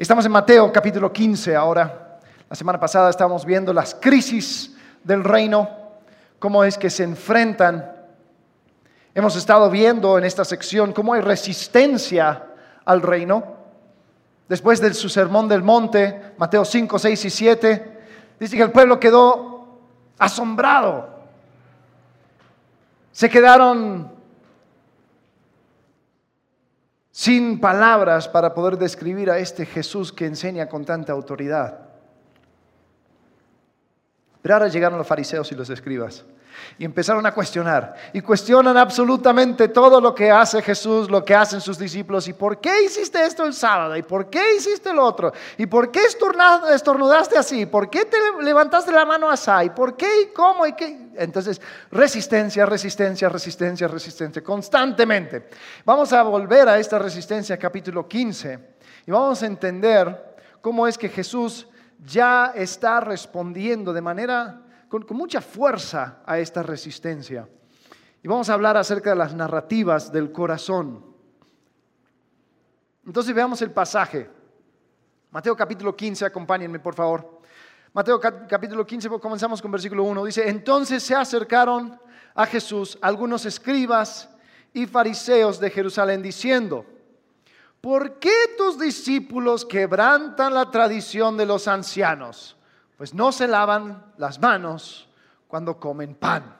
Estamos en Mateo capítulo 15 ahora. La semana pasada estábamos viendo las crisis del reino, cómo es que se enfrentan. Hemos estado viendo en esta sección cómo hay resistencia al reino. Después de su sermón del monte, Mateo 5, 6 y 7, dice que el pueblo quedó asombrado. Se quedaron sin palabras para poder describir a este Jesús que enseña con tanta autoridad. Pero ahora llegaron los fariseos y los escribas y empezaron a cuestionar. Y cuestionan absolutamente todo lo que hace Jesús, lo que hacen sus discípulos. ¿Y por qué hiciste esto el sábado? ¿Y por qué hiciste lo otro? ¿Y por qué estornudaste así? ¿Por qué te levantaste la mano así? ¿Y por qué? ¿Y cómo? ¿Y qué? Entonces, resistencia, resistencia, resistencia, resistencia, constantemente. Vamos a volver a esta resistencia, capítulo 15, y vamos a entender cómo es que Jesús ya está respondiendo de manera con, mucha fuerza a esta resistencia. Y vamos a hablar acerca de las narrativas del corazón. Entonces veamos el pasaje. Mateo capítulo 15, acompáñenme por favor. Mateo capítulo 15, comenzamos con versículo 1. Dice, entonces se acercaron a Jesús algunos escribas y fariseos de Jerusalén diciendo, ¿por qué tus discípulos quebrantan la tradición de los ancianos? Pues no se lavan las manos cuando comen pan.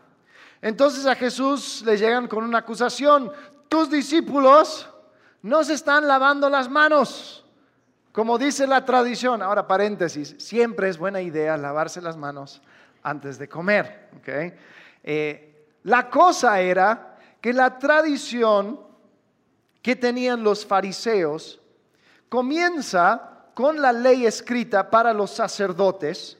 Entonces a Jesús le llegan con una acusación, tus discípulos no se están lavando las manos, como dice la tradición. Ahora paréntesis, siempre es buena idea lavarse las manos antes de comer. Eh, la cosa era que la tradición que tenían los fariseos comienza con la ley escrita para los sacerdotes,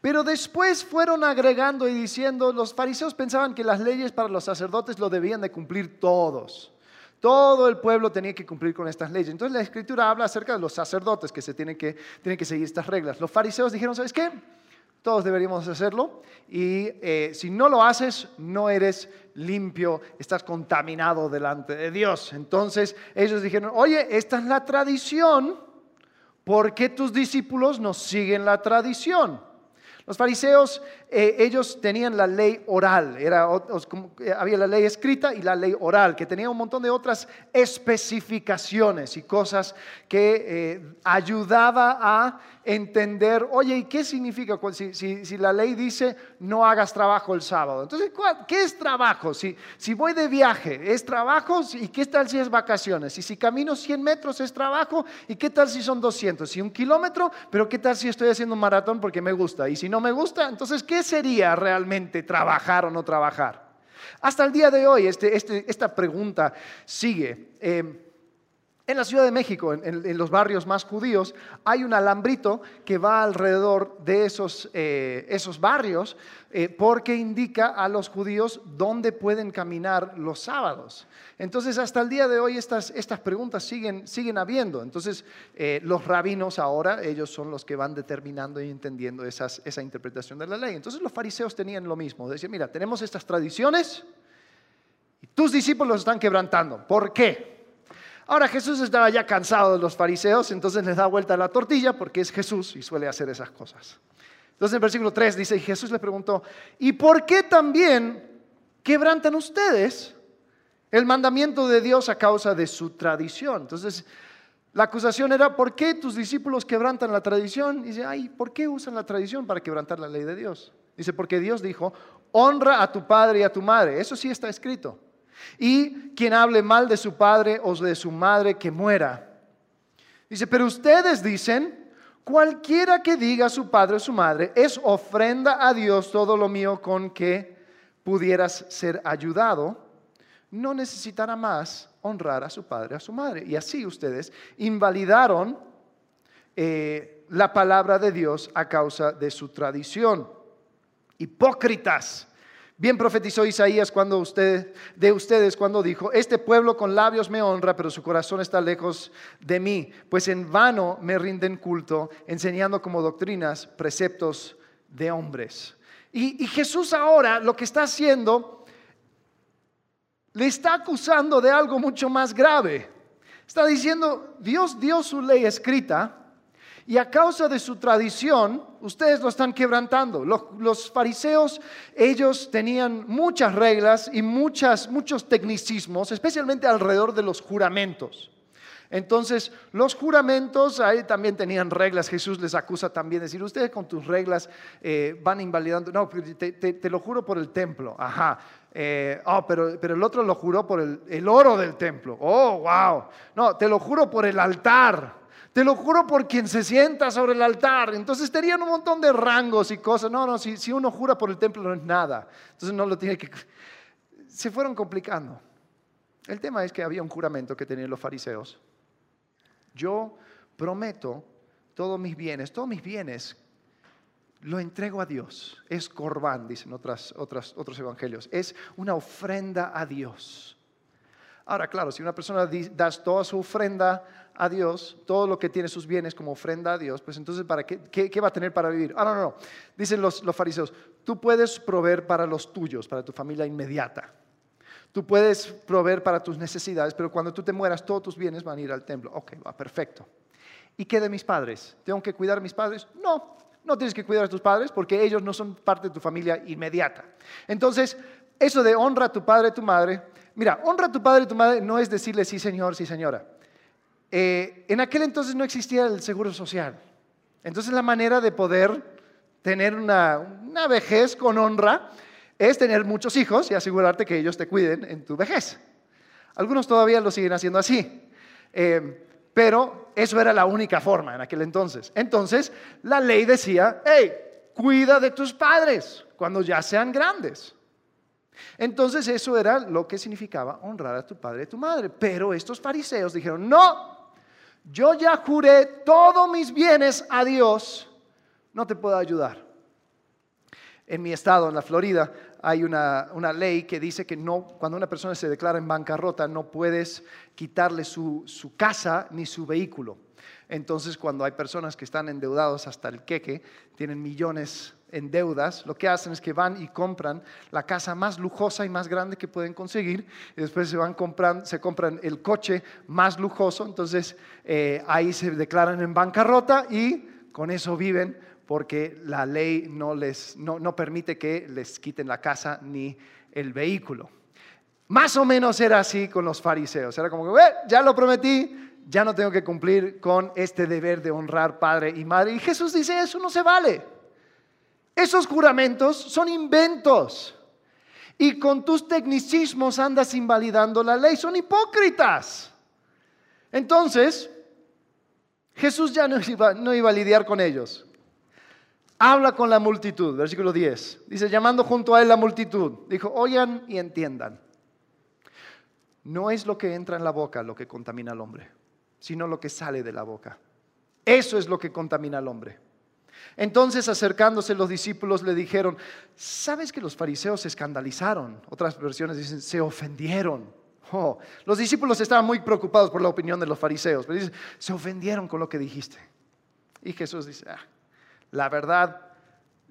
pero después fueron agregando y diciendo, los fariseos pensaban que las leyes para los sacerdotes lo debían de cumplir todos. Todo el pueblo tenía que cumplir con estas leyes. Entonces la escritura habla acerca de los sacerdotes que se tienen que, tienen que seguir estas reglas. Los fariseos dijeron, ¿sabes qué? Todos deberíamos hacerlo y eh, si no lo haces, no eres limpio, estás contaminado delante de Dios. Entonces ellos dijeron, oye, esta es la tradición ¿Por qué tus discípulos no siguen la tradición? Los fariseos, eh, ellos tenían la ley oral, eh, había la ley escrita y la ley oral, que tenía un montón de otras especificaciones y cosas que eh, ayudaba a entender, oye, ¿y qué significa si, la ley dice no hagas trabajo el sábado? Entonces, ¿qué es trabajo? Si, si voy de viaje, ¿es trabajo? ¿Y qué tal si es vacaciones? Y si camino 100 metros, ¿es trabajo? ¿Y qué tal si son 200? ¿Si un kilómetro? Pero ¿qué tal si estoy haciendo un maratón porque me gusta? Y si no me gusta, entonces, ¿qué sería realmente trabajar o no trabajar? Hasta el día de hoy, este, este, esta pregunta sigue. Eh, en la Ciudad de México, en, los barrios más judíos, hay un alambrito que va alrededor de esos, eh, esos barrios eh, porque indica a los judíos dónde pueden caminar los sábados. Entonces, hasta el día de hoy estas, estas preguntas siguen, siguen habiendo. Entonces, eh, los rabinos ahora, ellos son los que van determinando y entendiendo esa interpretación de la ley. Entonces, los fariseos tenían lo mismo. Decían, mira, tenemos estas tradiciones y tus discípulos están quebrantando. ¿Por qué? Ahora Jesús estaba ya cansado de los fariseos, entonces les da vuelta la tortilla porque es Jesús y suele hacer esas cosas. Entonces en versículo 3 dice, Jesús le preguntó, ¿y por qué también quebrantan ustedes el mandamiento de Dios a causa de su tradición? Entonces la acusación era, ¿por qué tus discípulos quebrantan la tradición? Y dice, ay, ¿por qué usan la tradición para quebrantar la ley de Dios? Dice, porque Dios dijo, honra a tu padre y a tu madre. Eso sí está escrito. Y quien hable mal de su padre o de su madre, que muera. Dice, pero ustedes dicen, cualquiera que diga a su padre o su madre, es ofrenda a Dios todo lo mío con que pudieras ser ayudado, no necesitará más honrar a su padre o a su madre. Y así ustedes invalidaron eh, la palabra de Dios a causa de su tradición. Hipócritas. Bien profetizó Isaías cuando usted, de ustedes cuando dijo, este pueblo con labios me honra, pero su corazón está lejos de mí, pues en vano me rinden culto, enseñando como doctrinas preceptos de hombres. Y, y Jesús ahora lo que está haciendo, le está acusando de algo mucho más grave. Está diciendo, Dios dio su ley escrita, Y a causa de su tradición, ustedes lo están quebrantando. Los, fariseos, ellos tenían muchas reglas y muchas, muchos tecnicismos, especialmente alrededor de los juramentos. Entonces, los juramentos ahí también tenían reglas. Jesús les acusa también de decir, ustedes con tus reglas eh, van invalidando. No, te, lo juro por el templo. Ajá. Eh, oh, pero, pero, el otro lo juró por el, el oro del templo. Oh, wow. No, te lo juro por el altar. Te lo juro por quien se sienta sobre el altar. Entonces tenían un montón de rangos y cosas. No, no, si, uno jura por el templo no es nada. Entonces no lo tiene que... Se fueron complicando. El tema es que había un juramento que tenían los fariseos. Yo prometo todos mis bienes, todos mis bienes lo entrego a Dios. Es corbán, dicen otras, otras, otros evangelios. Es una ofrenda a Dios. Ahora, claro, si una persona da toda su ofrenda a Dios, todo lo que tiene sus bienes como ofrenda a Dios, pues entonces, ¿para qué, qué, va a tener para vivir? Ah, no, no, no. Dicen los, los fariseos, tú puedes proveer para los tuyos, para tu familia inmediata. Tú puedes proveer para tus necesidades, pero cuando tú te mueras, todos tus bienes van a ir al templo. Ok, va, perfecto. ¿Y qué de mis padres? ¿Tengo que cuidar a mis padres? No, no tienes que cuidar a tus padres porque ellos no son parte de tu familia inmediata. Entonces, eso de honra a tu padre y tu madre, mira, honra a tu padre y tu madre no es decirle sí señor, sí señora. Eh, en aquel entonces no existía el seguro social. Entonces la manera de poder tener una, vejez con honra es tener muchos hijos y asegurarte que ellos te cuiden en tu vejez. Algunos todavía lo siguen haciendo así. Eh, pero eso era la única forma en aquel entonces. Entonces, la ley decía, hey, cuida de tus padres cuando ya sean grandes. Entonces, eso era lo que significaba honrar a tu padre y tu madre. Pero estos fariseos dijeron, no, yo ya juré todos mis bienes a Dios, no te puedo ayudar. En mi estado, en la Florida, hay una, ley que dice que no, cuando una persona se declara en bancarrota, no puedes quitarle su, su casa ni su vehículo. Entonces, cuando hay personas que están endeudados hasta el queque, tienen millones en deudas, lo que hacen es que van y compran la casa más lujosa y más grande que pueden conseguir, y después se van comprando, se compran el coche más lujoso, entonces eh, ahí se declaran en bancarrota y con eso viven porque la ley no, les, no, permite que les quiten la casa ni el vehículo. Más o menos era así con los fariseos, era como que, ya lo prometí, ya no tengo que cumplir con este deber de honrar padre y madre. Y Jesús dice, eso no se vale. Esos juramentos son inventos. Y con tus tecnicismos andas invalidando la ley. Son hipócritas. Entonces, Jesús ya no iba, no iba a lidiar con ellos. Habla con la multitud, versículo 10. Dice, llamando junto a él la multitud, dijo, oigan y entiendan. No es lo que entra en la boca lo que contamina al hombre, sino lo que sale de la boca. Eso es lo que contamina al hombre. Entonces acercándose los discípulos le dijeron, ¿sabes que los fariseos se escandalizaron? Otras versiones dicen, se ofendieron. Oh, los discípulos estaban muy preocupados por la opinión de los fariseos, pero dicen, se ofendieron con lo que dijiste. Y Jesús dice, ah, la verdad,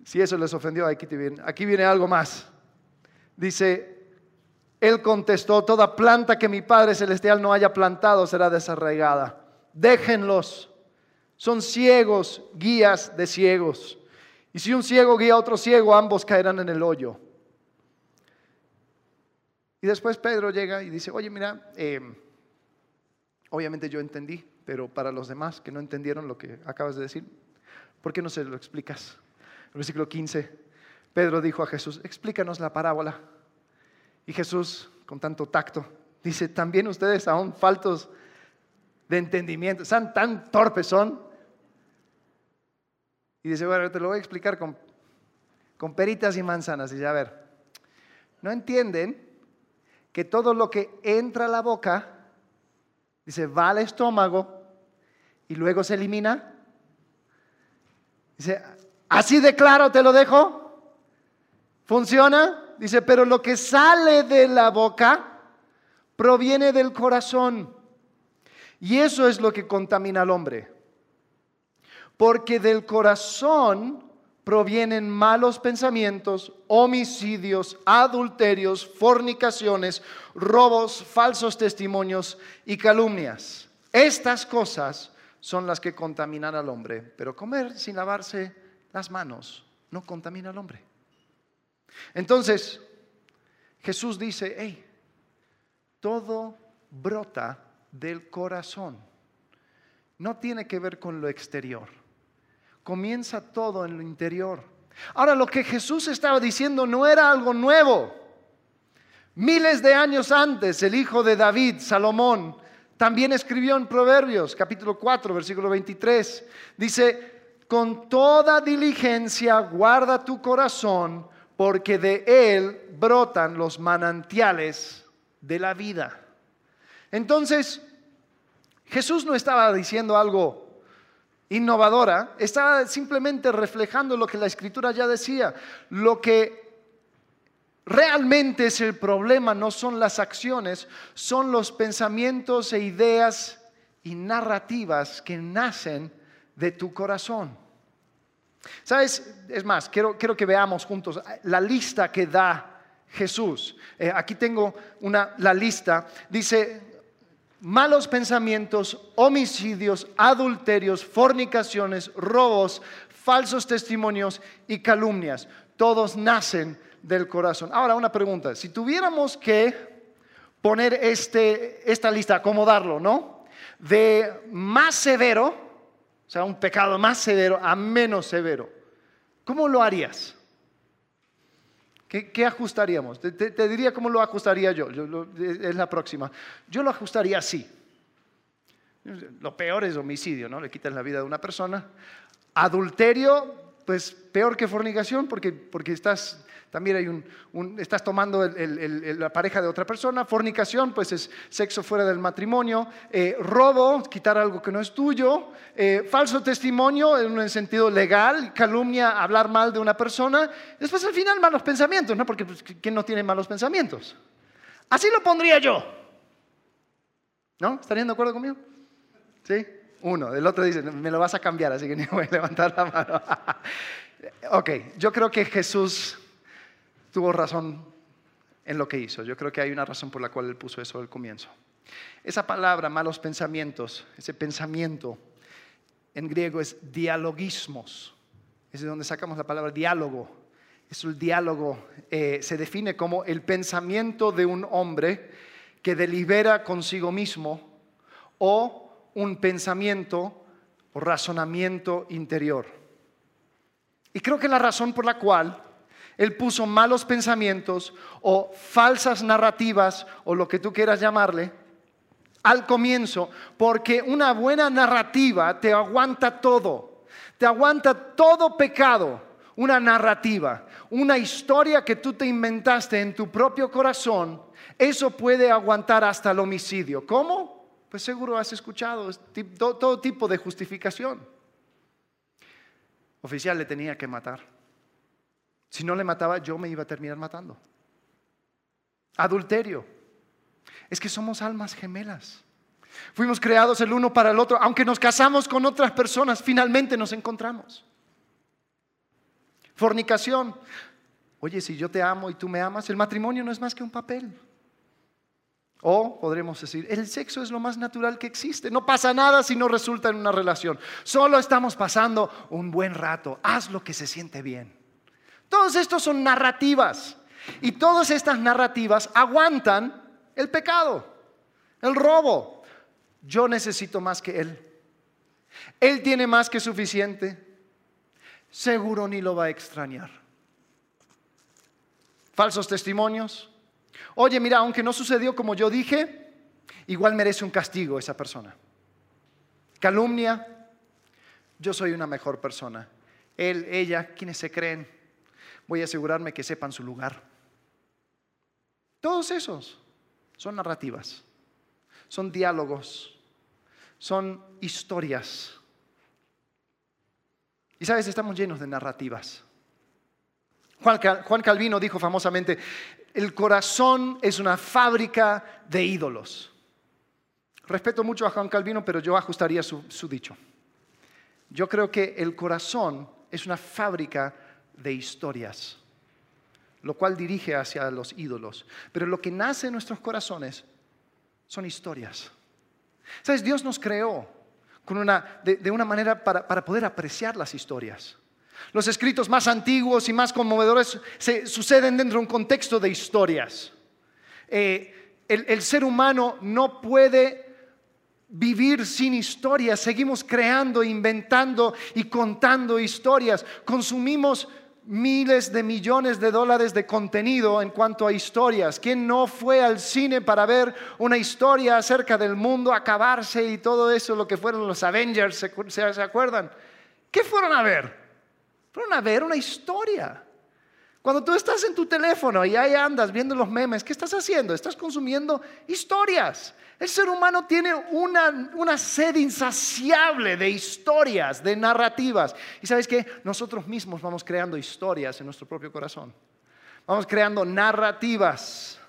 si eso les ofendió, aquí, viene, aquí viene algo más. Dice, él contestó, toda planta que mi Padre Celestial no haya plantado será desarraigada. Déjenlos son ciegos, guías de ciegos. Y si un ciego guía a otro ciego, ambos caerán en el hoyo. Y después Pedro llega y dice, oye, mira, em, obviamente yo entendí, pero para los demás que no entendieron lo que acabas de decir, ¿por qué no se lo explicas? El versículo 15, Pedro dijo a Jesús, explícanos la parábola. Y Jesús, con tanto tacto, dice, también ustedes aún faltos de entendimiento, ¿Son tan torpes son, y dice, bueno, te lo voy a explicar con, con peritas y manzanas. Dice, a ver, no entienden que todo lo que entra a la boca, dice, va al estómago y luego se elimina. Dice, así de claro te lo dejo. ¿Funciona? Dice, pero lo que sale de la boca proviene del corazón. Y eso es lo que contamina al hombre porque del corazón provienen malos pensamientos, homicidios, adulterios, fornicaciones, robos, falsos testimonios y calumnias. Estas cosas son las que contaminan al hombre, pero comer sin lavarse las manos no contamina al hombre. Entonces, Jesús dice, hey, todo brota del corazón. No tiene que ver con lo exterior. Comienza todo en lo interior. Ahora, lo que Jesús estaba diciendo no era algo nuevo. Miles de años antes, el hijo de David, Salomón, también escribió en Proverbios, capítulo 4, versículo 23, dice, con toda diligencia guarda tu corazón, porque de él brotan los manantiales de la vida. Entonces, Jesús no estaba diciendo algo innovadora, estaba simplemente reflejando lo que la escritura ya decía. Lo que realmente es el problema no son las acciones, son los pensamientos e ideas y narrativas que nacen de tu corazón. ¿Sabes? Es más, quiero, quiero que veamos juntos la lista que da Jesús. Eh, aquí tengo una, la lista. Dice, malos pensamientos, homicidios, adulterios, fornicaciones, robos, falsos testimonios y calumnias. Todos nacen del corazón. Ahora una pregunta, si tuviéramos que poner este, esta lista, acomodarlo, ¿no? De más severo, o sea, un pecado más severo a menos severo, ¿cómo lo harías? ¿Qué, ajustaríamos? Te, diría cómo lo ajustaría yo, es la próxima. Yo lo ajustaría así. Lo peor es homicidio, ¿no? Le quitas la vida de una persona. Adulterio, pues peor que fornicación porque, porque estás también hay un, estás tomando la pareja de otra persona. Fornicación, pues es sexo fuera del matrimonio. Eh, robo, quitar algo que no es tuyo. Eh, falso testimonio en un sentido legal. Calumnia, hablar mal de una persona. Después al final malos pensamientos, ¿no? Porque pues, ¿quién no tiene malos pensamientos? Así lo pondría yo. ¿No? ¿Estarían de acuerdo conmigo? ¿Sí? Uno. El otro dice, me lo vas a cambiar, así que ni voy a levantar la mano. ok, yo creo que Jesús tuvo razón en lo que hizo. Yo creo que hay una razón por la cual él puso eso al comienzo. Esa palabra, malos pensamientos, ese pensamiento en griego es dialogismos. Es de donde sacamos la palabra diálogo. Es el diálogo, eh, se define como el pensamiento de un hombre que delibera consigo mismo o un pensamiento o razonamiento interior. Y creo que la razón por la cual él puso malos pensamientos o falsas narrativas o lo que tú quieras llamarle al comienzo, porque una buena narrativa te aguanta todo, te aguanta todo pecado, una narrativa, una historia que tú te inventaste en tu propio corazón, eso puede aguantar hasta el homicidio. ¿Cómo? Pues seguro has escuchado todo tipo de justificación. Oficial le tenía que matar. Si no le mataba, yo me iba a terminar matando. Adulterio. Es que somos almas gemelas. Fuimos creados el uno para el otro. Aunque nos casamos con otras personas, finalmente nos encontramos. Fornicación. Oye, si yo te amo y tú me amas, el matrimonio no es más que un papel. O podremos decir, el sexo es lo más natural que existe. No pasa nada si no resulta en una relación. Solo estamos pasando un buen rato. Haz lo que se siente bien. Todos estos son narrativas. Y todas estas narrativas aguantan el pecado, el robo. Yo necesito más que Él. Él tiene más que suficiente. Seguro ni lo va a extrañar. Falsos testimonios. Oye, mira, aunque no sucedió como yo dije, igual merece un castigo esa persona. Calumnia. Yo soy una mejor persona. Él, ella, quienes se creen voy a asegurarme que sepan su lugar. Todos esos son narrativas, son diálogos, son historias. Y sabes, estamos llenos de narrativas. Juan Calvino dijo famosamente, el corazón es una fábrica de ídolos. Respeto mucho a Juan Calvino, pero yo ajustaría su, dicho. Yo creo que el corazón es una fábrica de historias, lo cual dirige hacia los ídolos. Pero lo que nace en nuestros corazones son historias. ¿Sabes? Dios nos creó con una, de, una manera para, poder apreciar las historias. Los escritos más antiguos y más conmovedores se, suceden dentro de un contexto de historias. Eh, el, el ser humano no puede vivir sin historias, seguimos creando, inventando y contando historias, consumimos miles de millones de dólares de contenido en cuanto a historias. ¿Quién no fue al cine para ver una historia acerca del mundo acabarse y todo eso, lo que fueron los Avengers, ¿se, acuerdan? ¿Qué fueron a ver? Fueron a ver una historia. Cuando tú estás en tu teléfono y ahí andas viendo los memes, ¿qué estás haciendo? Estás consumiendo historias. El ser humano tiene una, sed insaciable de historias, de narrativas. Y sabes que nosotros mismos vamos creando historias en nuestro propio corazón. Vamos creando narrativas.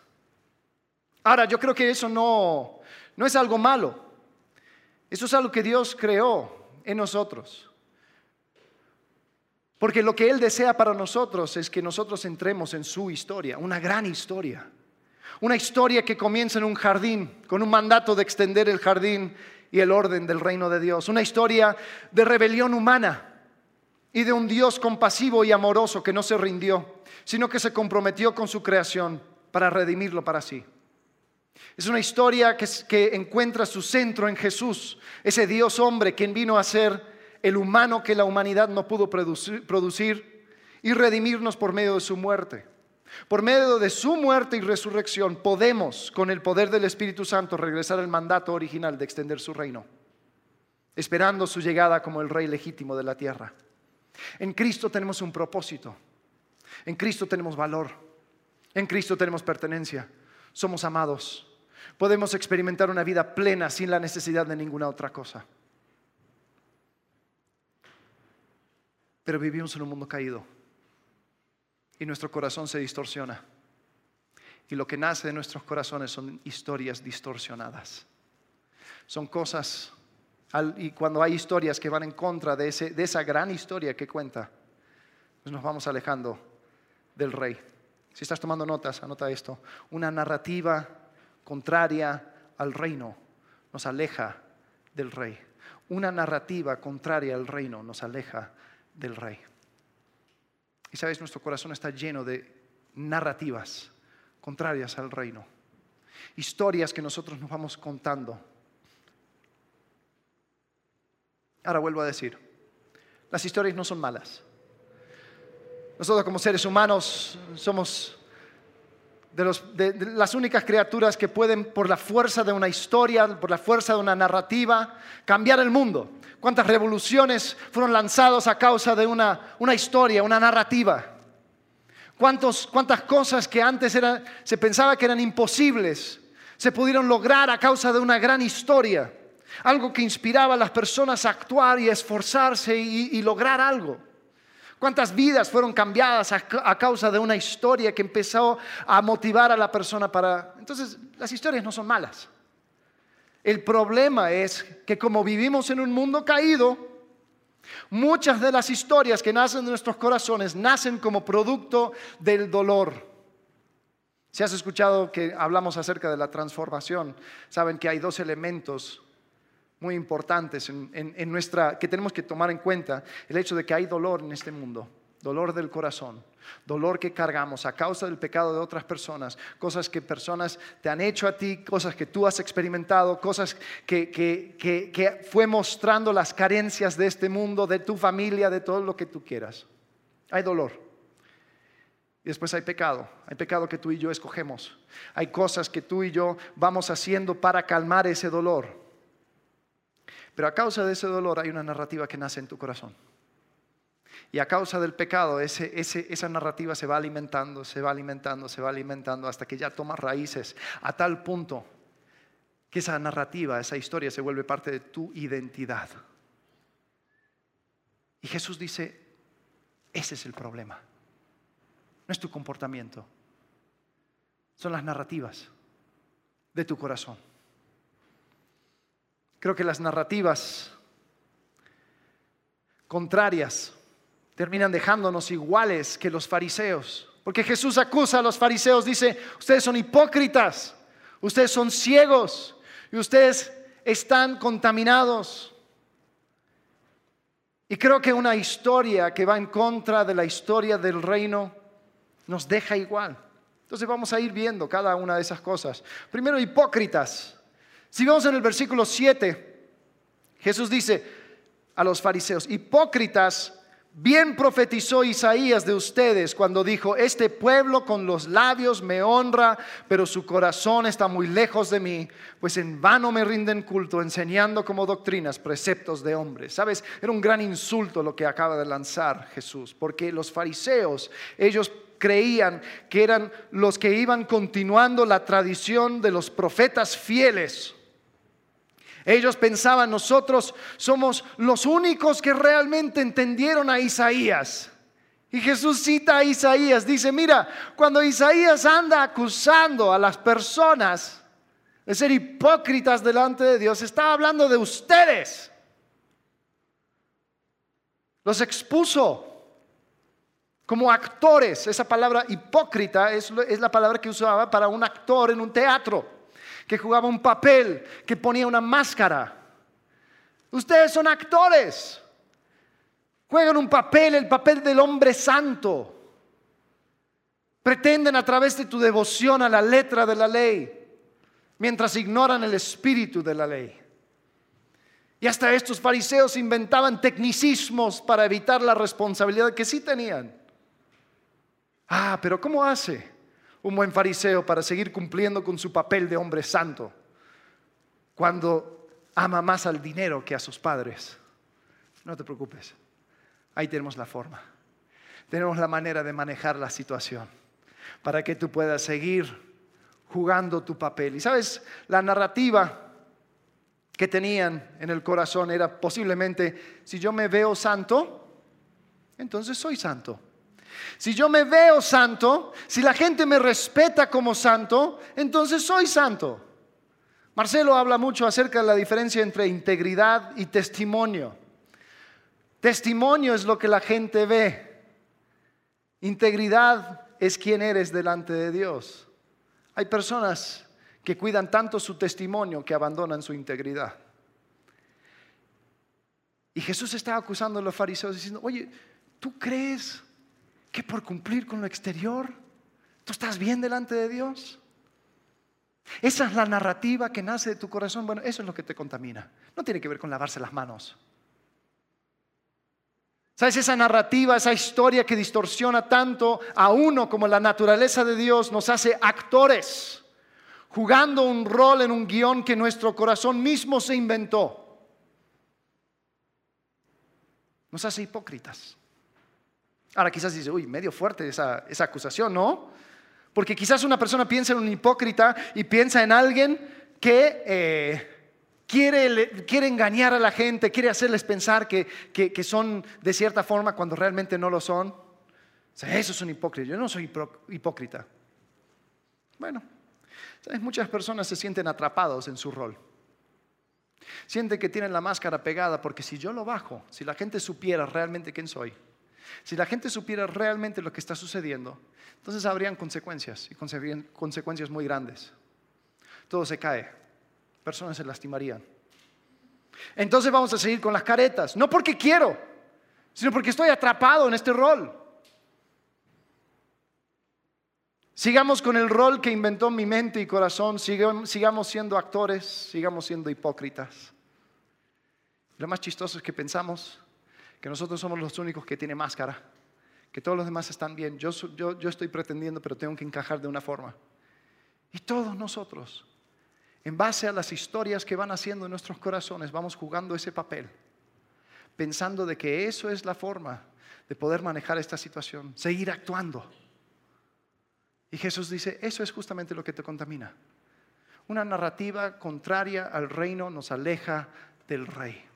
Ahora, yo creo que eso no, no es algo malo. Eso es algo que Dios creó en nosotros. Porque lo que Él desea para nosotros es que nosotros entremos en su historia, una gran historia. Una historia que comienza en un jardín, con un mandato de extender el jardín y el orden del reino de Dios. Una historia de rebelión humana y de un Dios compasivo y amoroso que no se rindió, sino que se comprometió con su creación para redimirlo para sí. Es una historia que, encuentra su centro en Jesús, ese Dios hombre quien vino a ser el humano que la humanidad no pudo producir, y redimirnos por medio de su muerte. Por medio de su muerte y resurrección podemos, con el poder del Espíritu Santo, regresar al mandato original de extender su reino, esperando su llegada como el rey legítimo de la tierra. En Cristo tenemos un propósito, en Cristo tenemos valor, en Cristo tenemos pertenencia, somos amados, podemos experimentar una vida plena sin la necesidad de ninguna otra cosa. Pero vivimos en un mundo caído y nuestro corazón se distorsiona. Y lo que nace de nuestros corazones son historias distorsionadas. Son cosas, y cuando hay historias que van en contra de, de esa gran historia que cuenta, pues nos vamos alejando del rey. Si estás tomando notas, anota esto. Una narrativa contraria al reino nos aleja del rey. Una narrativa contraria al reino nos aleja del rey. Y sabes, nuestro corazón está lleno de narrativas contrarias al reino. Historias que nosotros nos vamos contando. Ahora vuelvo a decir, las historias no son malas. Nosotros como seres humanos somos de, las únicas criaturas que pueden, por la fuerza de una historia, por la fuerza de una narrativa, cambiar el mundo. ¿Cuántas revoluciones fueron lanzadas a causa de una, una historia, una narrativa? ¿Cuántas cosas que antes se pensaba que eran imposibles se pudieron lograr a causa de una gran historia? Algo que inspiraba a las personas a actuar y esforzarse y lograr algo. ¿Cuántas vidas fueron cambiadas a, causa de una historia que empezó a motivar a la persona para... Entonces, las historias no son malas. El problema es que como vivimos en un mundo caído, muchas de las historias que nacen de nuestros corazones nacen como producto del dolor. Si has escuchado que hablamos acerca de la transformación, saben que hay dos elementos muy importantes en, nuestra, que tenemos que tomar en cuenta, el hecho de que hay dolor en este mundo, dolor del corazón, dolor que cargamos a causa del pecado de otras personas, cosas que personas te han hecho a ti, cosas que tú has experimentado, cosas que, que fue mostrando las carencias de este mundo, de tu familia, de todo lo que tú quieras. Hay dolor. Y después hay pecado, hay pecado que tú y yo escogemos. Hay cosas que tú y yo vamos haciendo para calmar ese dolor. Pero a causa de ese dolor hay una narrativa que nace en tu corazón. Y a causa del pecado, esa narrativa se va alimentando, se va alimentando, se va alimentando hasta que ya toma raíces a tal punto que esa narrativa, esa historia se vuelve parte de tu identidad. Y Jesús dice, ese es el problema. No es tu comportamiento, son las narrativas de tu corazón. Creo que las narrativas contrarias terminan dejándonos iguales que los fariseos. Porque Jesús acusa a los fariseos, dice, ustedes son hipócritas, ustedes son ciegos y ustedes están contaminados. Y creo que una historia que va en contra de la historia del reino nos deja igual. Entonces vamos a ir viendo cada una de esas cosas. Primero, hipócritas. Si vemos en el versículo 7, Jesús dice a los fariseos, hipócritas, bien profetizó Isaías de ustedes cuando dijo, este pueblo con los labios me honra, pero su corazón está muy lejos de mí, pues en vano me rinden culto, enseñando como doctrinas preceptos de hombres. ¿Sabes? Era un gran insulto lo que acaba de lanzar Jesús, porque los fariseos, ellos creían que eran los que iban continuando la tradición de los profetas fieles. Ellos pensaban, nosotros somos los únicos que realmente entendieron a Isaías. Y Jesús cita a Isaías, dice, mira, cuando Isaías anda acusando a las personas de ser hipócritas delante de Dios, estaba hablando de ustedes. Los expuso como actores. Esa palabra hipócrita es, la palabra que usaba para un actor en un teatro, que jugaba un papel, que ponía una máscara. Ustedes son actores. Juegan un papel, el papel del hombre santo. Pretenden a través de tu devoción a la letra de la ley, mientras ignoran el espíritu de la ley. Y hasta estos fariseos inventaban tecnicismos para evitar la responsabilidad que sí tenían. Ah, pero ¿cómo hace un buen fariseo para seguir cumpliendo con su papel de hombre santo cuando ama más al dinero que a sus padres? No te preocupes, ahí tenemos la forma. Tenemos la manera de manejar la situación para que tú puedas seguir jugando tu papel. Y sabes, la narrativa que tenían en el corazón era posiblemente, si yo me veo santo, entonces soy santo. Si yo me veo santo, si la gente me respeta como santo, entonces soy santo. Marcelo habla mucho acerca de la diferencia entre integridad y testimonio. Testimonio es lo que la gente ve. Integridad es quien eres delante de Dios. Hay personas que cuidan tanto su testimonio que abandonan su integridad. Y Jesús estaba acusando a los fariseos diciendo, oye, ¿tú crees que por cumplir con lo exterior, tú estás bien delante de Dios. Esa es la narrativa que nace de tu corazón. Bueno, eso es lo que te contamina. No tiene que ver con lavarse las manos. ¿Sabes? Esa narrativa, esa historia que distorsiona tanto a uno como la naturaleza de Dios nos hace actores, jugando un rol en un guion que nuestro corazón mismo se inventó. Nos hace hipócritas. Ahora quizás dice, uy, medio fuerte esa, acusación, ¿no? Porque quizás una persona piensa en un hipócrita y piensa en alguien que eh, quiere, quiere, engañar a la gente, quiere hacerles pensar que, que, son de cierta forma cuando realmente no lo son. O sea, eso es un hipócrita. Yo no soy hipócrita. Bueno, ¿sabes? muchas personas se sienten atrapados en su rol. Sienten que tienen la máscara pegada porque si yo lo bajo, si la gente supiera realmente quién soy, si la gente supiera realmente lo que está sucediendo, entonces habrían consecuencias y consecuencias muy grandes. Todo se cae, personas se lastimarían. Entonces vamos a seguir con las caretas, no porque quiero, sino porque estoy atrapado en este rol. Sigamos con el rol que inventó mi mente y corazón, sigamos siendo actores, sigamos siendo hipócritas. Lo más chistoso es que pensamos que nosotros somos los únicos que tienen máscara, que todos los demás están bien. Yo, yo, estoy pretendiendo, pero tengo que encajar de una forma. Y todos nosotros, en base a las historias que van haciendo en nuestros corazones, vamos jugando ese papel, pensando de que eso es la forma de poder manejar esta situación, seguir actuando. Y Jesús dice, eso es justamente lo que te contamina. Una narrativa contraria al reino nos aleja del rey.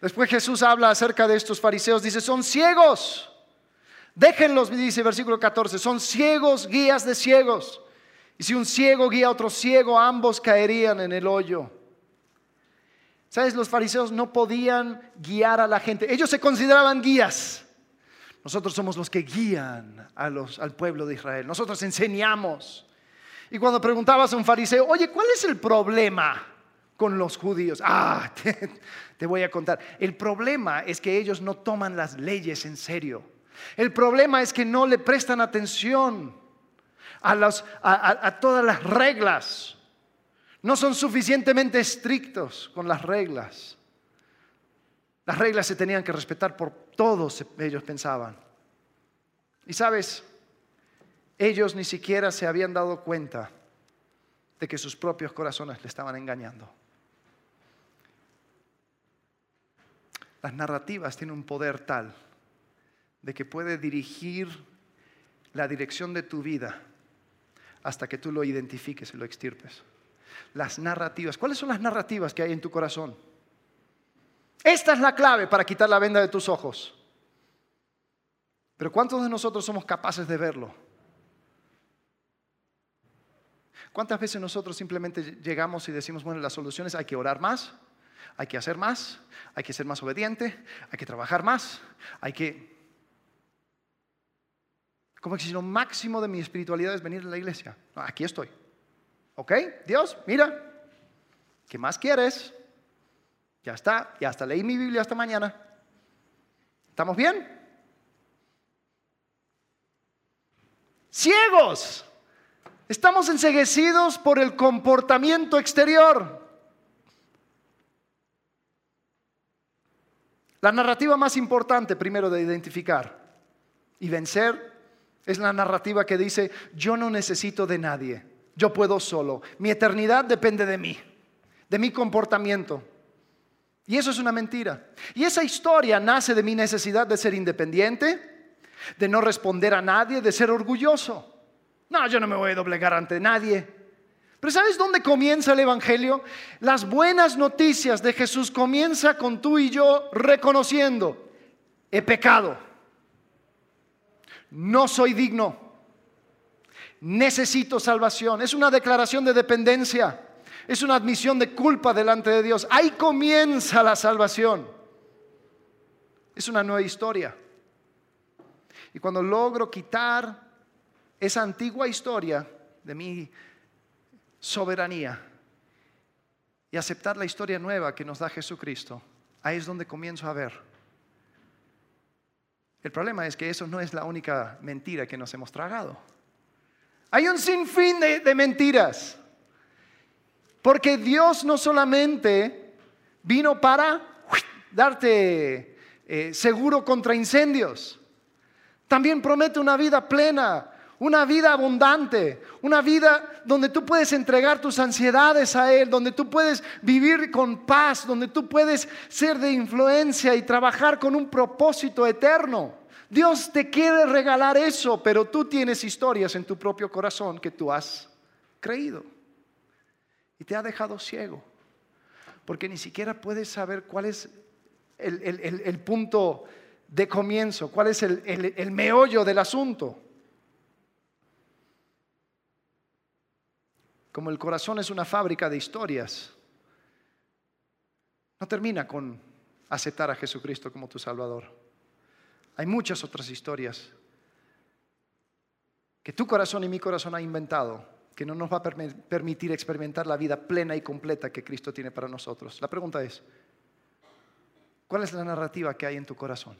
Después Jesús habla acerca de estos fariseos, dice, son ciegos. Déjenlos, dice versículo 14, son ciegos, guías de ciegos. Y si un ciego guía a otro ciego, ambos caerían en el hoyo. ¿Sabes? Los fariseos no podían guiar a la gente. Ellos se consideraban guías. Nosotros somos los que guían al pueblo de Israel. Nosotros enseñamos. Y cuando preguntabas a un fariseo, oye, ¿cuál es el problema con los judíos. Ah, te, voy a contar. El problema es que ellos no toman las leyes en serio. El problema es que no le prestan atención a, todas las reglas. No son suficientemente estrictos con las reglas. Las reglas se tenían que respetar por todos, ellos pensaban. Y sabes, ellos ni siquiera se habían dado cuenta de que sus propios corazones le estaban engañando. Las narrativas tienen un poder tal de que puede dirigir la dirección de tu vida hasta que tú lo identifiques y lo extirpes. Las narrativas. ¿Cuáles son las narrativas que hay en tu corazón? Esta es la clave para quitar la venda de tus ojos. Pero ¿cuántos de nosotros somos capaces de verlo? ¿Cuántas veces nosotros simplemente llegamos y decimos, bueno, las soluciones hay que orar más, hay que hacer más, hay que ser más obediente, hay que trabajar más, hay que como que si lo máximo de mi espiritualidad es venir a la iglesia. aquí estoy. ¿Ok? Dios, mira, ¿qué más quieres? Ya está, ya hasta leí mi Biblia hasta mañana. ¿Estamos bien? Ciegos. Estamos enseguecidos por el comportamiento exterior. La narrativa más importante, primero, de identificar y vencer es la narrativa que dice, yo no necesito de nadie, yo puedo solo. Mi eternidad depende de mí, de mi comportamiento. Y eso es una mentira. Y esa historia nace de mi necesidad de ser independiente, de no responder a nadie, de ser orgulloso. No, yo no me voy a doblegar ante nadie. Pero ¿sabes dónde comienza el Evangelio? Las buenas noticias de Jesús comienza con tú y yo reconociendo, he pecado no soy digno, necesito salvación. Es una declaración de dependencia, es una admisión de culpa delante de Dios. Ahí comienza la salvación. Es una nueva historia. Y cuando logro quitar esa antigua historia de mi soberanía y aceptar la historia nueva que nos da Jesucristo, ahí es donde comienzo a ver el problema es que eso no es la única mentira que nos hemos tragado. Hay un sinfín de, mentiras. Porque Dios no solamente vino para darte eh, seguro contra incendios, también promete una vida plena, una vida abundante, una vida donde tú puedes entregar tus ansiedades a Él, donde tú puedes vivir con paz, donde tú puedes ser de influencia y trabajar con un propósito eterno. Dios te quiere regalar eso, pero tú tienes historias en tu propio corazón que tú has creído y te ha dejado ciego, porque ni siquiera puedes saber cuál es el, punto de comienzo, cuál es el meollo del asunto. Como el corazón es una fábrica de historias, no termina con aceptar a Jesucristo como tu Salvador. Hay muchas otras historias que tu corazón y mi corazón ha inventado que no nos va a permitir experimentar la vida plena y completa que Cristo tiene para nosotros. La pregunta es, ¿cuál es la narrativa que hay en tu corazón?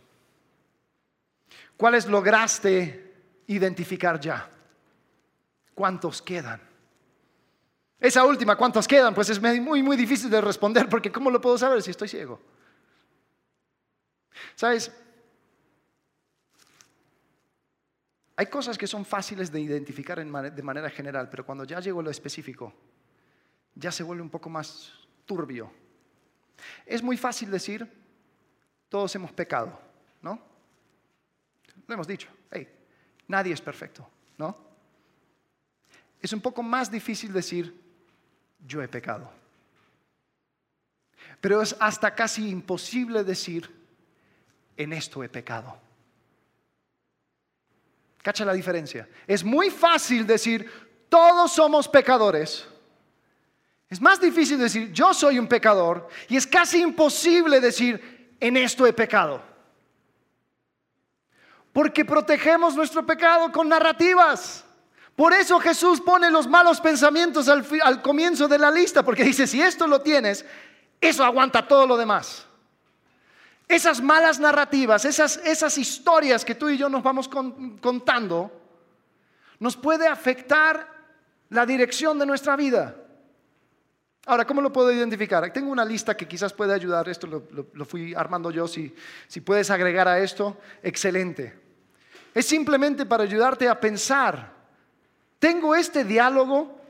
¿Cuáles lograste identificar ya? ¿Cuántos quedan? Esa última, ¿cuántos quedan? Pues es muy, muy difícil de responder porque ¿cómo lo puedo saber si estoy ciego? ¿Sabes? Hay cosas que son fáciles de identificar de manera general, pero cuando ya llego a lo específico, ya se vuelve un poco más turbio. Es muy fácil decir, todos hemos pecado, ¿no? Lo hemos dicho, hey, nadie es perfecto, ¿no? Es un poco más difícil decir, yo he pecado. Pero es hasta casi imposible decir, en esto he pecado. ¿Cacha la diferencia? Es muy fácil decir, todos somos pecadores. Es más difícil decir, yo soy un pecador. Y es casi imposible decir, en esto he pecado. Porque protegemos nuestro pecado con narrativas. Por eso Jesús pone los malos pensamientos al, comienzo de la lista, porque dice, si esto lo tienes, eso aguanta todo lo demás. Esas malas narrativas, esas, historias que tú y yo nos vamos contando, nos puede afectar la dirección de nuestra vida. Ahora, ¿cómo lo puedo identificar? Tengo una lista que quizás puede ayudar, esto lo, fui armando yo, si puedes agregar a esto, excelente. Es simplemente para ayudarte a pensar, ¿tengo este diálogo,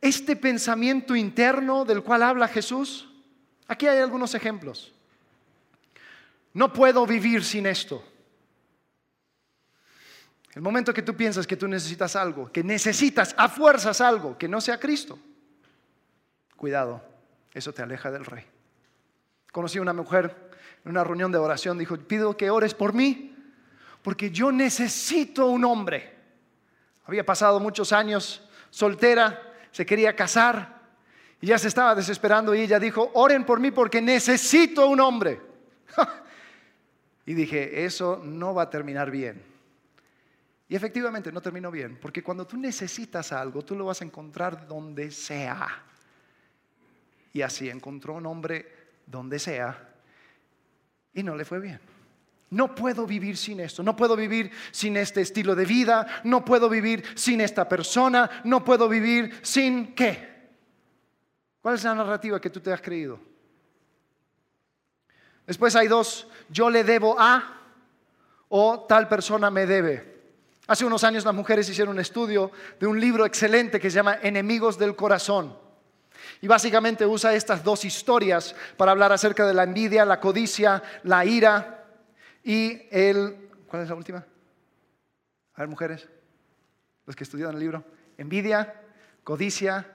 este pensamiento interno del cual habla Jesús? Aquí hay algunos ejemplos. No puedo vivir sin esto. El momento que tú piensas que tú necesitas algo, que necesitas a fuerzas algo que no sea Cristo, cuidado, eso te aleja del rey. Conocí a una mujer en una reunión de oración, dijo, pido que ores por mí, porque yo necesito un hombre. Había pasado muchos años soltera, se quería casar y ya se estaba desesperando y ella dijo, oren por mí porque necesito un hombre. y dije, eso no va a terminar bien. Y efectivamente no terminó bien, porque cuando tú necesitas algo, tú lo vas a encontrar donde sea. Y así encontró un hombre donde sea y no le fue bien. No puedo vivir sin esto, no puedo vivir sin este estilo de vida, no puedo vivir sin esta persona, no puedo vivir sin qué. ¿Cuál es la narrativa que tú te has creído? Después hay dos, yo le debo a o tal persona me debe. Hace unos años las mujeres hicieron un estudio de un libro excelente que se llama Enemigos del Corazón. Y básicamente usa estas dos historias para hablar acerca de la envidia, la codicia, la ira y el... ¿Cuál es la última? A ver, mujeres, los que estudiaron el libro. Envidia, codicia,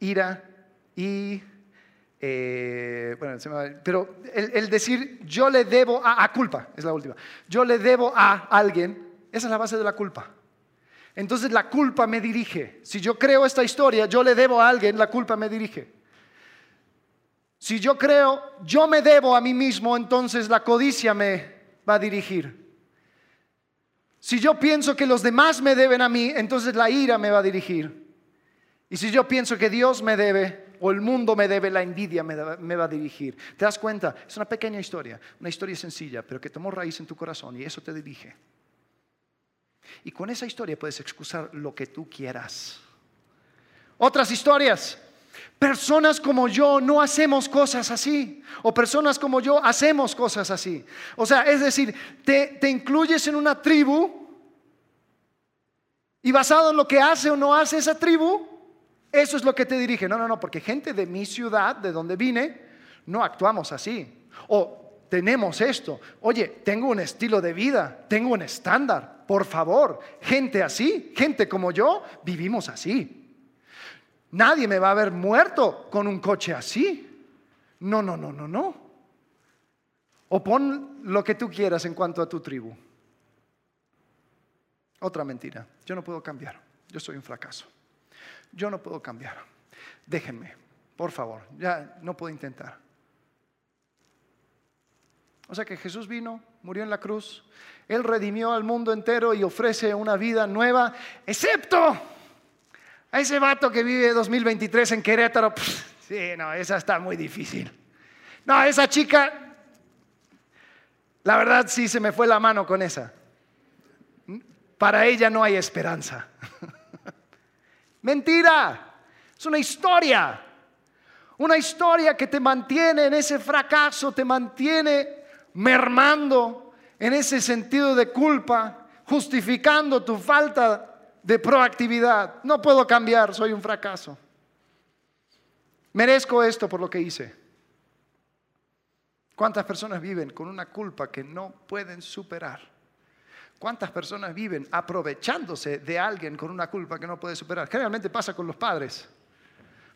ira y... Eh, bueno, pero el, decir yo le debo a, a culpa, es la última. Yo le debo a alguien esa es la base de la culpa. Entonces la culpa me dirige. Si yo creo esta historia, yo le debo a alguien, la culpa me dirige. Si yo creo, yo me debo a mí mismo, entonces la codicia me va a dirigir. Si yo pienso que los demás me deben a mí, entonces la ira me va a dirigir. Y si yo pienso que Dios me debe o el mundo me debe, la envidia me, me, va a dirigir. ¿Te das cuenta? Es una pequeña historia, una historia sencilla, pero que tomó raíz en tu corazón y eso te dirige. Y con esa historia puedes excusar lo que tú quieras. Otras historias. Personas como yo no hacemos cosas así. O personas como yo hacemos cosas así. O sea, es decir, te, incluyes en una tribu y basado en lo que hace o no hace esa tribu, eso es lo que te dirige. No, no, no, porque gente de mi ciudad, de donde vine, no actuamos así. O tenemos esto. Oye, tengo un estilo de vida, tengo un estándar. Por favor, gente así, gente como yo, vivimos así. Nadie me va a ver muerto con un coche así. No, no, no, no, no. O pon lo que tú quieras en cuanto a tu tribu. Otra mentira. Yo no puedo cambiar. Yo soy un fracaso. Yo no puedo cambiar. Déjenme, por favor. Ya no puedo intentar. O sea que Jesús vino, murió en la cruz, él redimió al mundo entero y ofrece una vida nueva, excepto a ese vato que vive 2023 en Querétaro. sí, no, esa está muy difícil. No, esa chica, la verdad sí se me fue la mano con esa. Para ella no hay esperanza. Mentira, es una historia. Una historia que te mantiene en ese fracaso, te mantiene mermando en ese sentido de culpa, justificando tu falta de proactividad. No puedo cambiar, soy un fracaso. Merezco esto por lo que hice. ¿Cuántas personas viven con una culpa que no pueden superar? ¿Cuántas personas viven aprovechándose de alguien con una culpa que no puede superar? Generalmente pasa con los padres.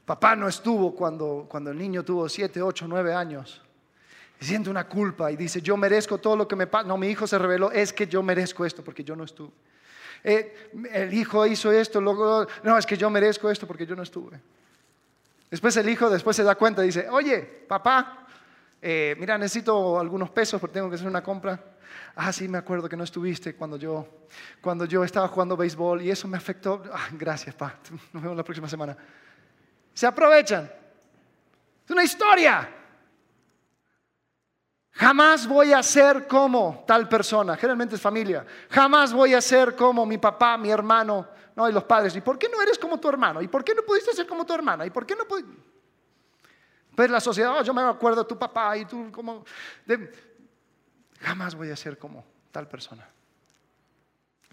Papá no estuvo cuando, cuando el niño tuvo 7, 8, 9 años siente una culpa y dice, yo merezco todo lo que me pasa. No, mi hijo se reveló, es que yo merezco esto porque yo no estuve. Eh, el hijo hizo esto, luego, no, es que yo merezco esto porque yo no estuve. Después el hijo después se da cuenta y dice, oye, papá, eh, mira, necesito algunos pesos porque tengo que hacer una compra. Ah, sí, me acuerdo que no estuviste cuando yo, cuando yo estaba jugando béisbol y eso me afectó. Ah, gracias, pa. Nos vemos la próxima semana. Se aprovechan. Es una historia. Jamás voy a ser como tal persona, generalmente es familia. Jamás voy a ser como mi papá, mi hermano, no, y los padres. ¿Y por qué no eres como tu hermano? ¿Y por qué no pudiste ser como tu hermana? ¿Y por qué no pudiste? Pues la sociedad, oh, yo me acuerdo de tu papá y tú como... Jamás voy a ser como tal persona.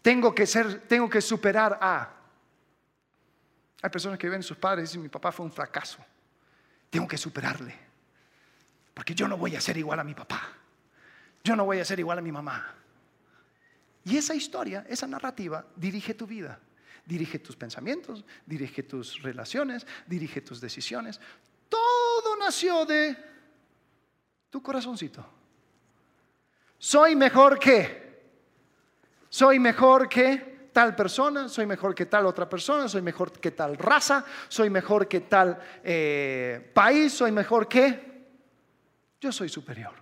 Tengo que ser, tengo que superar a. Hay personas que ven sus padres y dicen, mi papá fue un fracaso. Tengo que superarle. Porque yo no voy a ser igual a mi papá. Yo no voy a ser igual a mi mamá. Y esa historia, esa narrativa, dirige tu vida. Dirige tus pensamientos, dirige tus relaciones, dirige tus decisiones. Todo nació de tu corazoncito. Soy mejor que. Soy mejor que tal persona, soy mejor que tal otra persona, soy mejor que tal raza, soy mejor que tal eh, país, soy mejor que yo soy superior.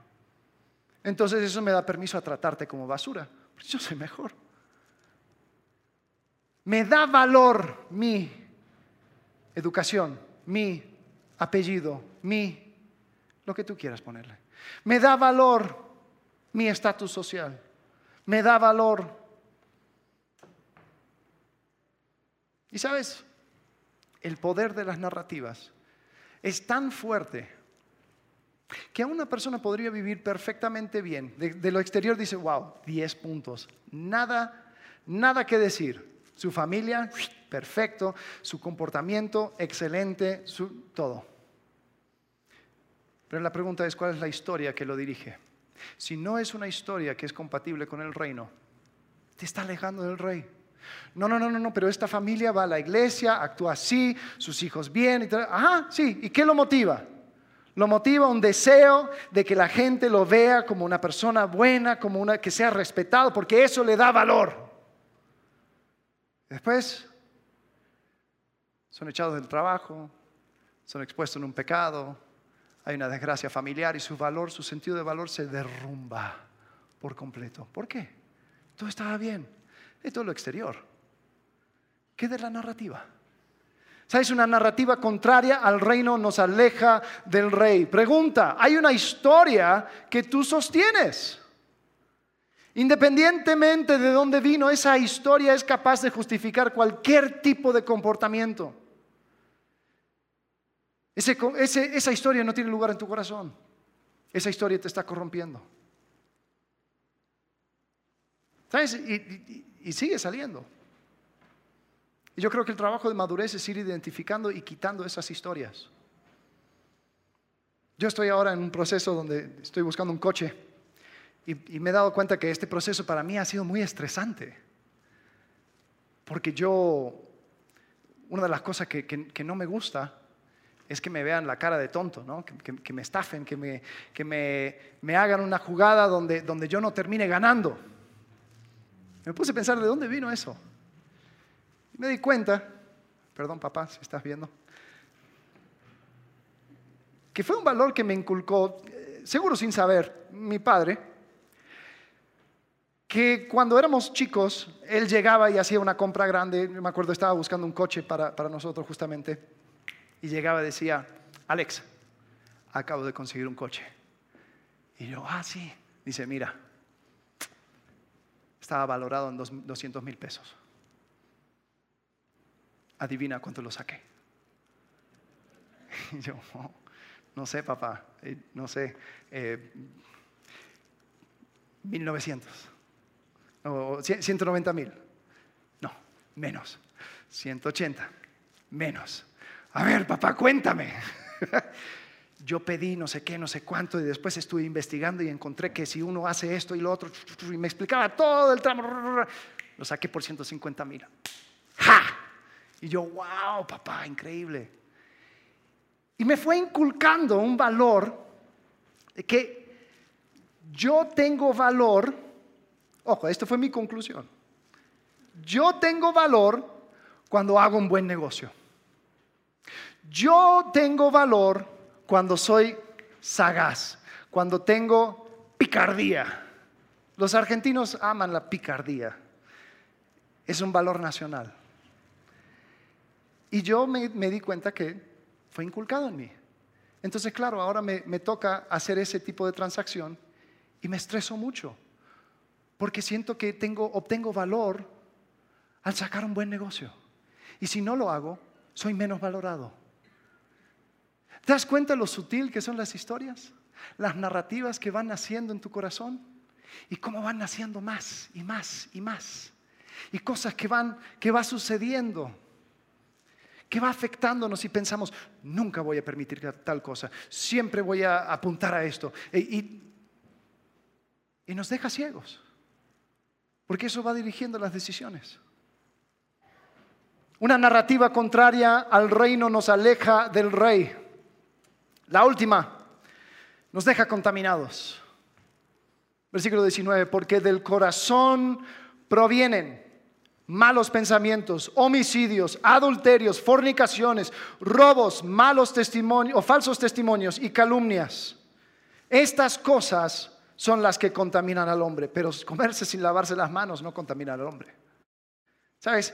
Entonces eso me da permiso a tratarte como basura, yo soy mejor. Me da valor mi educación, mi apellido, mi, lo que tú quieras ponerle. Me da valor mi estatus social. Me da valor. Y sabes, el poder de las narrativas es tan fuerte que a una persona podría vivir perfectamente bien. De, lo exterior dice, wow, 10 puntos. Nada, nada que decir. Su familia, perfecto. Su comportamiento, excelente. Su, todo. Pero la pregunta es, ¿cuál es la historia que lo dirige? Si no es una historia que es compatible con el reino, te está alejando del rey. No, no, no, no, no, pero esta familia va a la iglesia, actúa así, sus hijos bien, y. Ajá, sí, ¿y qué lo motiva? Lo motiva un deseo de que la gente lo vea como una persona buena, como una que sea respetado, porque eso le da valor. Después son echados del trabajo, son expuestos en un pecado, hay una desgracia familiar y su valor, su sentido de valor se derrumba por completo. ¿Por qué? Todo estaba bien. Esto es lo exterior. ¿Qué de la narrativa? ¿Sabes? Una narrativa contraria al reino nos aleja del rey. Pregunta, hay una historia que tú sostienes. Independientemente de dónde vino, esa historia es capaz de justificar cualquier tipo de comportamiento. esa historia no tiene lugar en tu corazón. Esa historia te está corrompiendo. ¿Sabes? y sigue saliendo. Y yo creo que el trabajo de madurez es ir identificando y quitando esas historias. Yo estoy ahora en un proceso donde estoy buscando un coche y, me he dado cuenta que este proceso para mí ha sido muy estresante. Porque yo, una de las cosas que, no me gusta es que me vean la cara de tonto, que, me estafen, que, me, que me, hagan una jugada donde, donde yo no termine ganando. Me puse a pensar, ¿de dónde vino eso? Me di cuenta, perdón papá si estás viendo, que fue un valor que me inculcó, eh, seguro sin saber, mi padre, que cuando éramos chicos, él llegaba y hacía una compra grande, me acuerdo, estaba buscando un coche para, para nosotros justamente, y llegaba y decía, Alex, acabo de conseguir un coche. Y yo, ah, sí, dice, mira, estaba valorado en 200 mil pesos. Adivina cuánto lo saqué. Y yo, no sé, papá, eh, no sé, 1900 eh, o 190 mil. No, menos. 180, menos. A ver, papá, cuéntame. Yo pedí no sé qué, no sé cuánto, y después estuve investigando y encontré que si uno hace esto y lo otro, y me explicaba todo el tramo, lo saqué por 150 mil. Y yo, wow, papá, increíble. Y me fue inculcando un valor de que yo tengo valor, ojo, esto fue mi conclusión, yo tengo valor cuando hago un buen negocio. Yo tengo valor cuando soy sagaz, cuando tengo picardía. Los argentinos aman la picardía. Es un valor nacional. Y yo me, di cuenta que fue inculcado en mí. Entonces, claro, ahora me, me toca hacer ese tipo de transacción y me estreso mucho porque siento que tengo, obtengo valor al sacar un buen negocio. Y si no lo hago, soy menos valorado. ¿Te das cuenta lo sutil que son las historias? Las narrativas que van naciendo en tu corazón y cómo van naciendo más y más y más. Y cosas que van que va sucediendo que va afectándonos y pensamos, nunca voy a permitir tal cosa, siempre voy a apuntar a esto. E, y, y nos deja ciegos, porque eso va dirigiendo las decisiones. Una narrativa contraria al reino nos aleja del rey. La última nos deja contaminados. Versículo 19, porque del corazón provienen malos pensamientos, homicidios, adulterios, fornicaciones, robos, malos testimonios o falsos testimonios y calumnias. Estas cosas son las que contaminan al hombre, pero comerse sin lavarse las manos no contamina al hombre. ¿Sabes?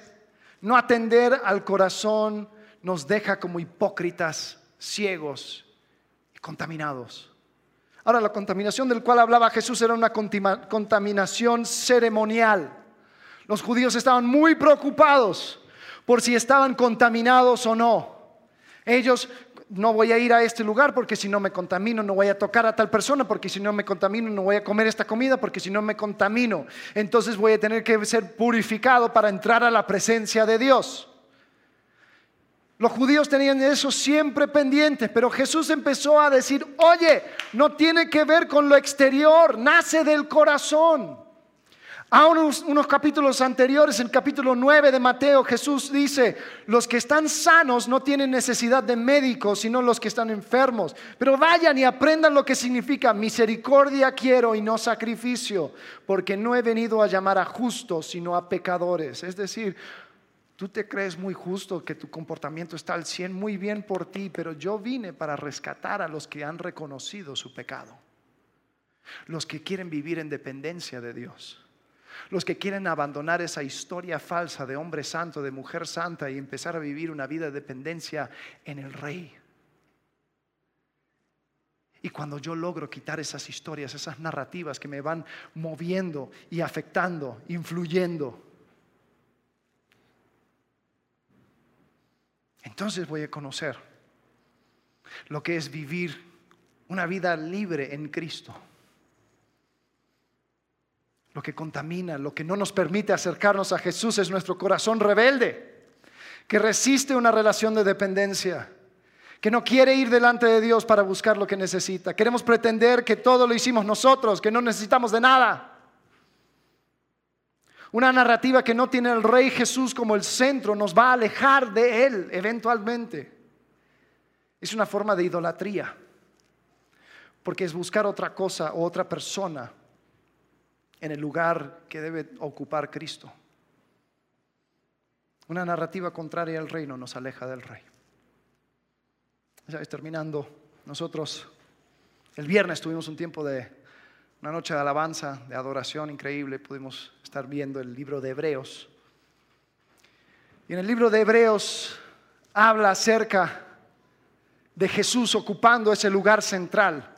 No atender al corazón nos deja como hipócritas, ciegos y contaminados. Ahora, la contaminación del cual hablaba Jesús era una contaminación ceremonial. Los judíos estaban muy preocupados por si estaban contaminados o no. Ellos, no voy a ir a este lugar porque si no me contamino, no voy a tocar a tal persona porque si no me contamino, no voy a comer esta comida porque si no me contamino. Entonces voy a tener que ser purificado para entrar a la presencia de Dios. Los judíos tenían eso siempre pendiente, pero Jesús empezó a decir, oye, no tiene que ver con lo exterior, nace del corazón. A unos, capítulos anteriores, en capítulo 9 de Mateo, Jesús dice, los que están sanos no tienen necesidad de médicos, sino los que están enfermos. Pero vayan y aprendan lo que significa misericordia quiero y no sacrificio, porque no he venido a llamar a justos, sino a pecadores. Es decir, tú te crees muy justo, que tu comportamiento está al 100 muy bien por ti, pero yo vine para rescatar a los que han reconocido su pecado, los que quieren vivir en dependencia de Dios los que quieren abandonar esa historia falsa de hombre santo, de mujer santa y empezar a vivir una vida de dependencia en el rey. Y cuando yo logro quitar esas historias, esas narrativas que me van moviendo y afectando, influyendo, entonces voy a conocer lo que es vivir una vida libre en Cristo lo que contamina, lo que no nos permite acercarnos a Jesús es nuestro corazón rebelde, que resiste una relación de dependencia, que no quiere ir delante de Dios para buscar lo que necesita. Queremos pretender que todo lo hicimos nosotros, que no necesitamos de nada. Una narrativa que no tiene al Rey Jesús como el centro nos va a alejar de Él eventualmente. Es una forma de idolatría, porque es buscar otra cosa o otra persona en el lugar que debe ocupar Cristo. Una narrativa contraria al reino nos aleja del rey. terminando, nosotros el viernes tuvimos un tiempo de una noche de alabanza, de adoración increíble, pudimos estar viendo el libro de Hebreos. Y en el libro de Hebreos habla acerca de Jesús ocupando ese lugar central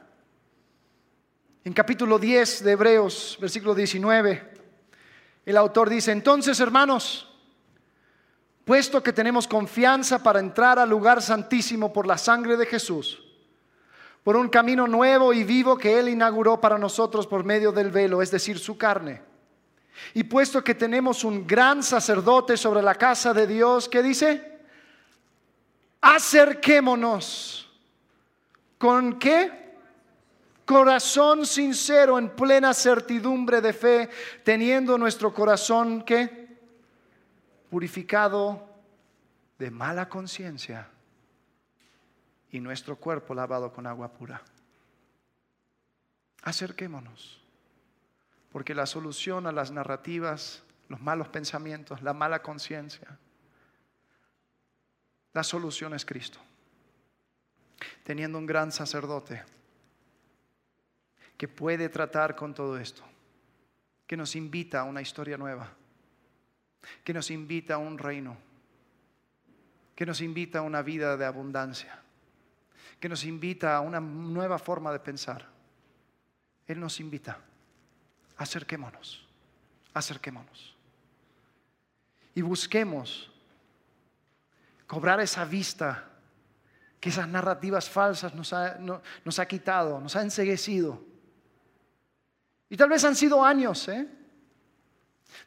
en capítulo 10 de Hebreos, versículo 19, el autor dice, entonces hermanos, puesto que tenemos confianza para entrar al lugar santísimo por la sangre de Jesús, por un camino nuevo y vivo que Él inauguró para nosotros por medio del velo, es decir, su carne. Y puesto que tenemos un gran sacerdote sobre la casa de Dios, ¿qué dice? Acerquémonos. ¿Con qué? Corazón sincero en plena certidumbre de fe, teniendo nuestro corazón purificado de mala conciencia y nuestro cuerpo lavado con agua pura. Acerquémonos, porque la solución a las narrativas, los malos pensamientos, la mala conciencia, la solución es Cristo. Teniendo un gran sacerdote que puede tratar con todo esto, que nos invita a una historia nueva, que nos invita a un reino, que nos invita a una vida de abundancia, que nos invita a una nueva forma de pensar. Él nos invita, acerquémonos, acerquémonos y busquemos cobrar esa vista que esas narrativas falsas nos ha, nos ha quitado, nos ha enseguecido. Y tal vez han sido años, ¿eh?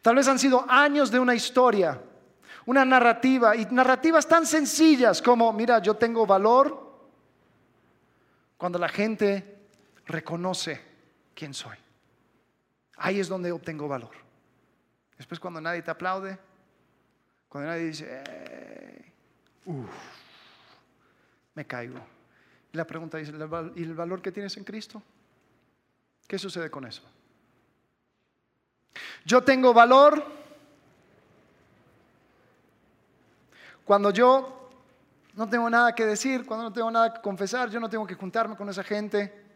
Tal vez han sido años de una historia, una narrativa, y narrativas tan sencillas como, mira, yo tengo valor cuando la gente reconoce quién soy. Ahí es donde obtengo valor. Después cuando nadie te aplaude, cuando nadie dice, uff, me caigo. Y la pregunta es, ¿y el valor que tienes en Cristo? ¿Qué sucede con eso? Yo tengo valor cuando yo no tengo nada que decir, cuando no tengo nada que confesar, yo no tengo que juntarme con esa gente,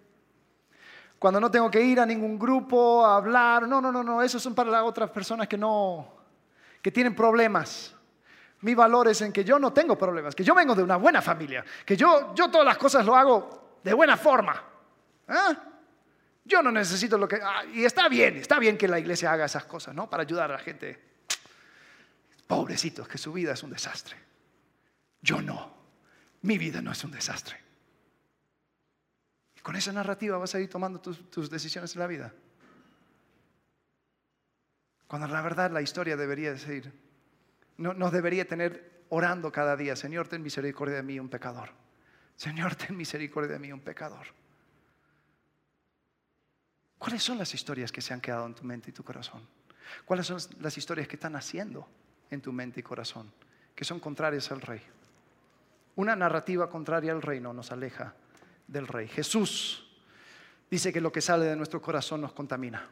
cuando no tengo que ir a ningún grupo a hablar. No, no, no, no, esos son para las otras personas que no, que tienen problemas. Mi valor es en que yo no tengo problemas, que yo vengo de una buena familia, que yo, yo todas las cosas lo hago de buena forma. ¿Ah? Yo no necesito lo que... Ah, y está bien, está bien que la iglesia haga esas cosas, ¿no? Para ayudar a la gente. Pobrecitos, que su vida es un desastre. Yo no. Mi vida no es un desastre. Y con esa narrativa vas a ir tomando tus, decisiones en la vida. Cuando la verdad la historia debería decir, no, nos debería tener orando cada día, Señor, ten misericordia de mí, un pecador. Señor, ten misericordia de mí, un pecador. ¿Cuáles son las historias que se han quedado en tu mente y tu corazón? ¿Cuáles son las historias que están haciendo en tu mente y corazón? Que son contrarias al rey. Una narrativa contraria al reino nos aleja del rey. Jesús dice que lo que sale de nuestro corazón nos contamina.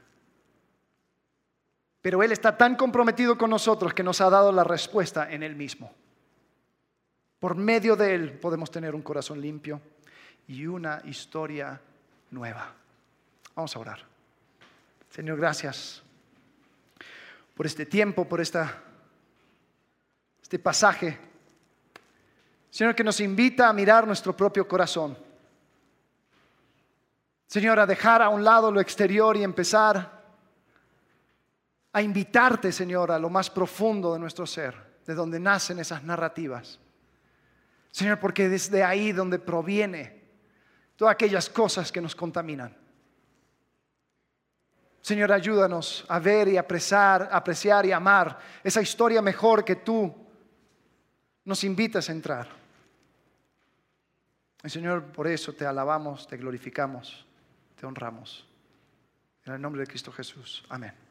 Pero Él está tan comprometido con nosotros que nos ha dado la respuesta en Él mismo. Por medio de Él podemos tener un corazón limpio y una historia nueva. Vamos a orar. Señor, gracias por este tiempo, por esta, este pasaje. Señor, que nos invita a mirar nuestro propio corazón. Señor, a dejar a un lado lo exterior y empezar a invitarte, Señor, a lo más profundo de nuestro ser, de donde nacen esas narrativas. Señor, porque desde ahí donde proviene todas aquellas cosas que nos contaminan. Señor, ayúdanos a ver y apreciar, apreciar y amar esa historia mejor que tú nos invitas a entrar. Y Señor, por eso te alabamos, te glorificamos, te honramos. En el nombre de Cristo Jesús. Amén.